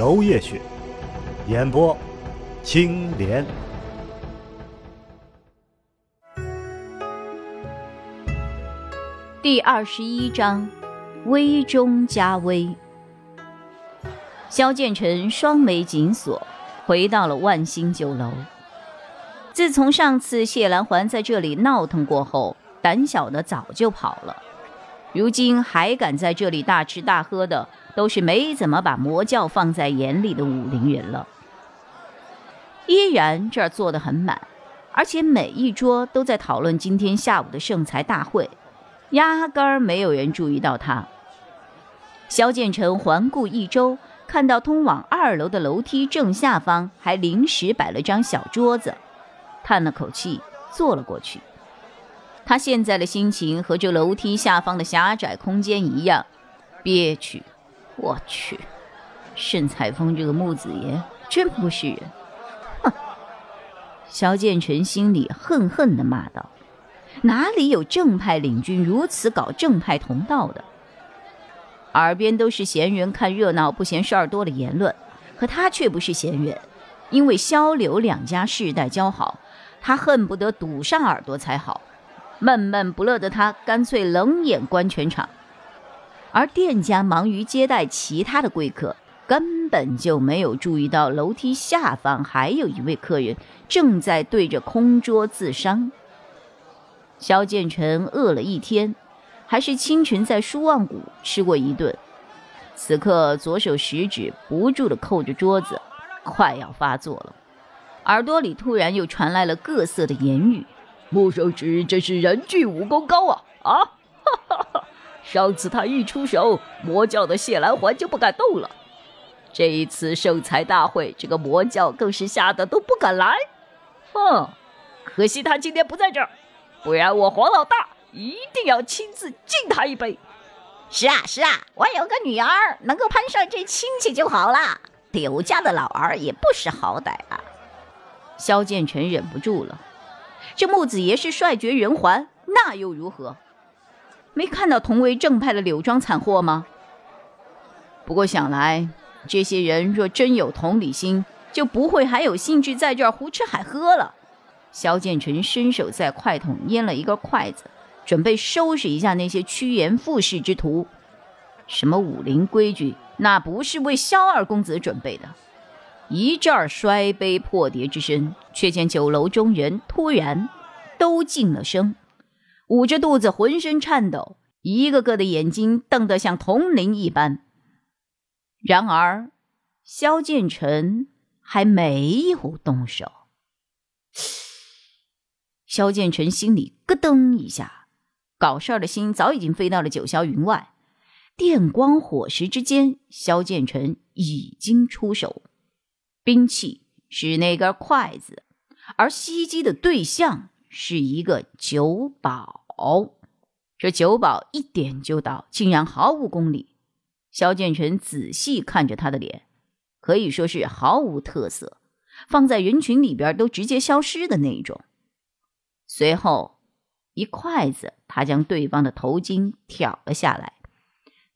楼夜雪，演播青莲。第二十一章，危中加危。萧剑尘双眉紧锁。回到了万兴酒楼。自从上次谢兰环在这里闹腾过后，胆小的早就跑了。如今还敢在这里大吃大喝的，都是没怎么把魔教放在眼里的武林人了。依然这儿坐得很满，而且每一桌都在讨论今天下午的圣才大会，压根儿没有人注意到他。萧剑尘环顾一周。看到通往二楼的楼梯正下方还临时摆了张小桌子，叹了口气，坐了过去。他现在的心情和这楼梯下方的狭窄空间一样憋屈。我去，盛彩风这个木子爷真不是人！哼！萧剑尘心里恨恨地骂道：“哪里有正派领军如此搞正派同道的？”耳边都是闲人看热闹不嫌事儿多的言论，可他却不是闲人，因为萧刘两家世代交好，他恨不得堵上耳朵才好。闷闷不乐的他，干脆冷眼观全场。而店家忙于接待其他的贵客，根本就没有注意到楼梯下方还有一位客人正在对着空桌自伤。萧建成饿了一天。还是清晨在舒望谷吃过一顿，此刻左手食指不住地扣着桌子，快要发作了。耳朵里突然又传来了各色的言语：“木手指真是人具武功高啊！啊，哈哈哈！上次他一出手，魔教的谢兰环就不敢动了。这一次圣才大会，这个魔教更是吓得都不敢来。哼，可惜他今天不在这儿，不然我黄老大……”一定要亲自敬他一杯。是啊，是啊，我有个女儿，能够攀上这亲戚就好了。柳家的老儿也不识好歹啊。萧剑尘忍不住了，这木子爷是帅绝人寰，那又如何？没看到同为正派的柳庄惨祸吗？不过想来，这些人若真有同理心，就不会还有兴致在这儿胡吃海喝了。萧剑尘伸手在筷筒拈了一个筷子。准备收拾一下那些趋炎附势之徒。什么武林规矩，那不是为萧二公子准备的。一阵儿摔杯破碟之声，却见酒楼中人突然都静了声，捂着肚子，浑身颤抖，一个个的眼睛瞪得像铜铃一般。然而，萧剑尘还没有动手。萧剑尘心里咯噔一下。搞事儿的心早已经飞到了九霄云外，电光火石之间，萧剑尘已经出手，兵器是那根筷子，而袭击的对象是一个酒保。这酒保一点就倒，竟然毫无功力。萧剑尘仔细看着他的脸，可以说是毫无特色，放在人群里边都直接消失的那种。随后。一筷子，他将对方的头巾挑了下来，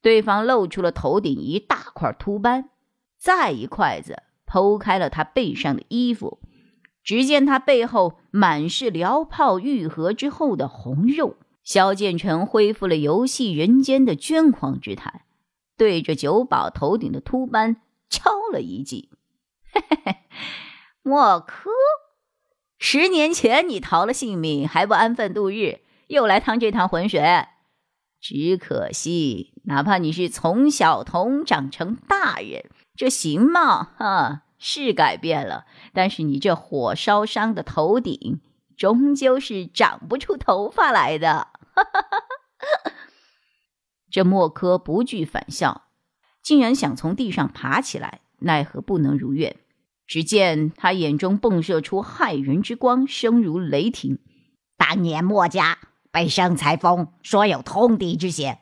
对方露出了头顶一大块秃斑。再一筷子，剖开了他背上的衣服，只见他背后满是燎泡愈合之后的红肉。萧剑尘恢复了游戏人间的捐狂之态，对着酒保头顶的秃斑敲了一记：“嘿嘿嘿，莫科。”十年前你逃了性命，还不安分度日，又来趟这趟浑水。只可惜，哪怕你是从小童长成大人，这形貌哈是改变了，但是你这火烧伤的头顶，终究是长不出头发来的。这莫柯不惧反笑，竟然想从地上爬起来，奈何不能如愿。只见他眼中迸射出骇人之光，声如雷霆。当年墨家被盛裁峰说有通敌之嫌，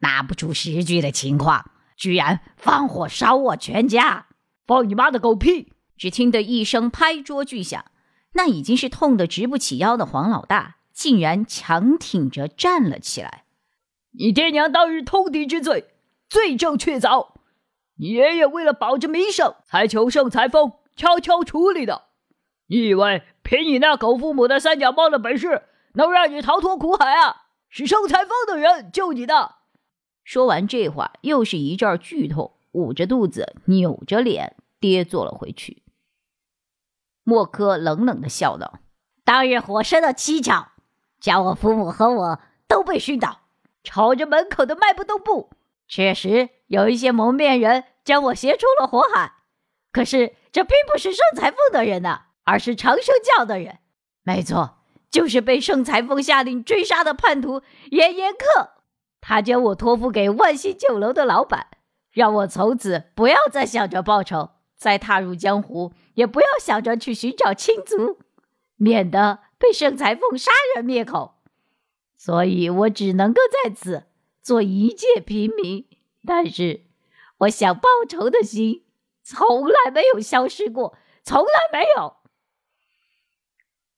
拿不出实据的情况，居然放火烧我全家！放你妈的狗屁！只听得一声拍桌巨响，那已经是痛得直不起腰的黄老大，竟然强挺着站了起来。你爹娘当日通敌之罪，罪证确凿。你爷爷为了保着名声，才求圣裁峰悄悄处理的。你以为凭你那狗父母的三脚猫的本事，能让你逃脱苦海啊？是圣裁峰的人救你的。说完这话，又是一阵剧痛，捂着肚子，扭着脸跌坐了回去。莫柯冷冷的笑道：“当日火烧的蹊跷，叫我父母和我都被熏倒，朝着门口的迈步动步。确实有一些蒙面人。”将我携出了火海，可是这并不是圣裁缝的人呐，而是长生教的人。没错，就是被圣裁缝下令追杀的叛徒严严克。他将我托付给万兴酒楼的老板，让我从此不要再想着报仇，再踏入江湖也不要想着去寻找亲族，免得被盛裁缝杀人灭口。所以我只能够在此做一介平民，但是。我想报仇的心从来没有消失过，从来没有。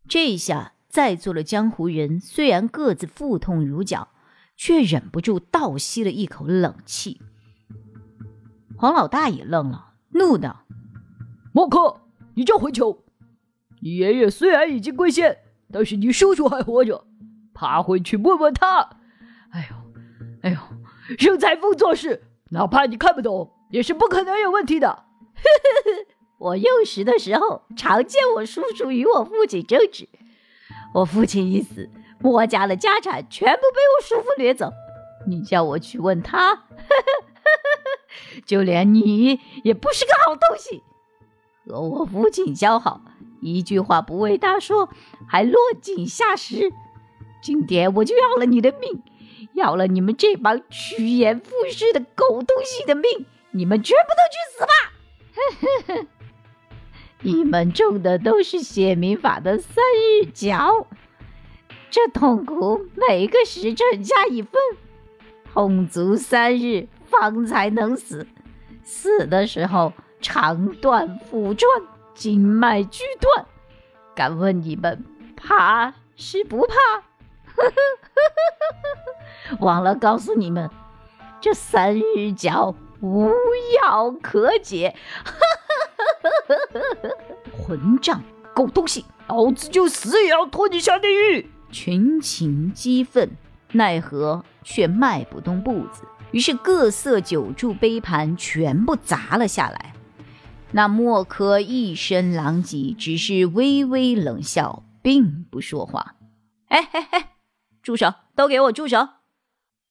这一下，在座的江湖人虽然各自腹痛如绞，却忍不住倒吸了一口冷气。黄老大也愣了，怒道：“莫克，你这混球！你爷爷虽然已经归仙，但是你叔叔还活着，爬回去问问他。哎呦，哎呦，盛裁缝做事。”哪怕你看不懂，也是不可能有问题的。我幼时的时候，常见我叔叔与我父亲争执。我父亲一死，墨家的家产全部被我叔父掠走。你叫我去问他，就连你也不是个好东西。和我父亲交好，一句话不为他说，还落井下石。今天我就要了你的命。要了你们这帮趋炎附势的狗东西的命，你们全部都去死吧！你们中的都是写民法的三日脚，这痛苦每个时辰加一分，痛足三日方才能死。死的时候肠断腹穿，经脉俱断。敢问你们怕是不怕？忘了告诉你们，这三日脚无药可解。混账狗东西，老子就死也要拖你下地狱！群情激愤，奈何却迈不动步子。于是各色酒柱杯盘全部砸了下来。那莫柯一身狼藉，只是微微冷笑，并不说话。哎嘿嘿，住手！都给我住手！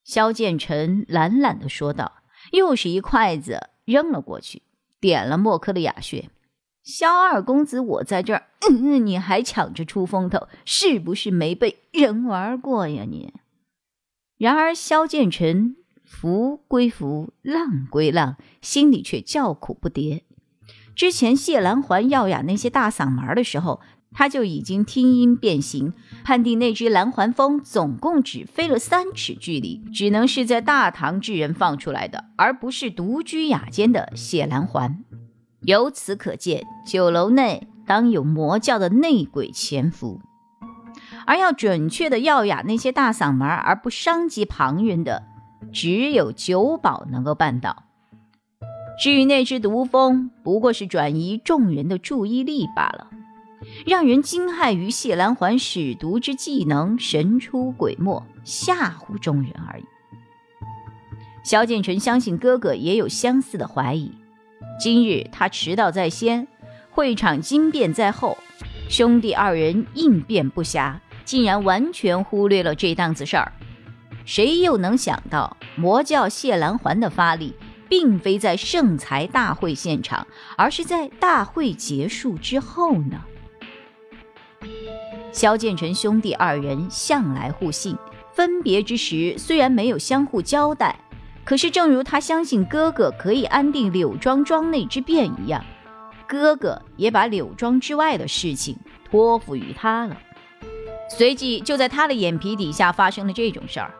萧剑臣懒懒的说道，又是一筷子扔了过去，点了莫柯的哑穴。萧二公子，我在这儿，你还抢着出风头，是不是没被人玩过呀你？然而萧剑臣福归福，浪归浪，心里却叫苦不迭。之前谢兰环耀雅那些大嗓门的时候。他就已经听音辨形，判定那只蓝环蜂总共只飞了三尺距离，只能是在大唐之人放出来的，而不是独居雅间的谢兰环。由此可见，酒楼内当有魔教的内鬼潜伏。而要准确的耀雅那些大嗓门而不伤及旁人的，只有九保能够办到。至于那只毒蜂，不过是转移众人的注意力罢了。让人惊骇于谢兰环使毒之技能神出鬼没，吓唬众人而已。萧剑尘相信哥哥也有相似的怀疑。今日他迟到在先，会场惊变在后，兄弟二人应变不暇，竟然完全忽略了这档子事儿。谁又能想到魔教谢兰环的发力，并非在圣才大会现场，而是在大会结束之后呢？萧剑尘兄弟二人向来互信，分别之时虽然没有相互交代，可是，正如他相信哥哥可以安定柳庄庄内之变一样，哥哥也把柳庄之外的事情托付于他了。随即，就在他的眼皮底下发生了这种事儿。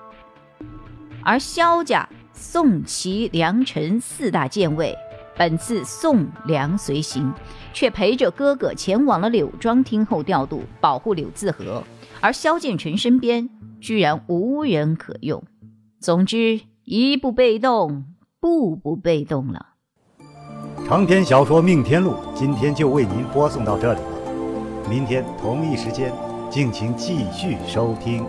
而萧家宋、齐、梁、陈四大剑卫，本次宋、梁随行，却陪着哥哥前往了柳庄听候调度，保护柳自和。而萧剑尘身边居然无人可用。总之。一步被动，步步被动了。长篇小说《命天录》今天就为您播送到这里了，明天同一时间，敬请继续收听。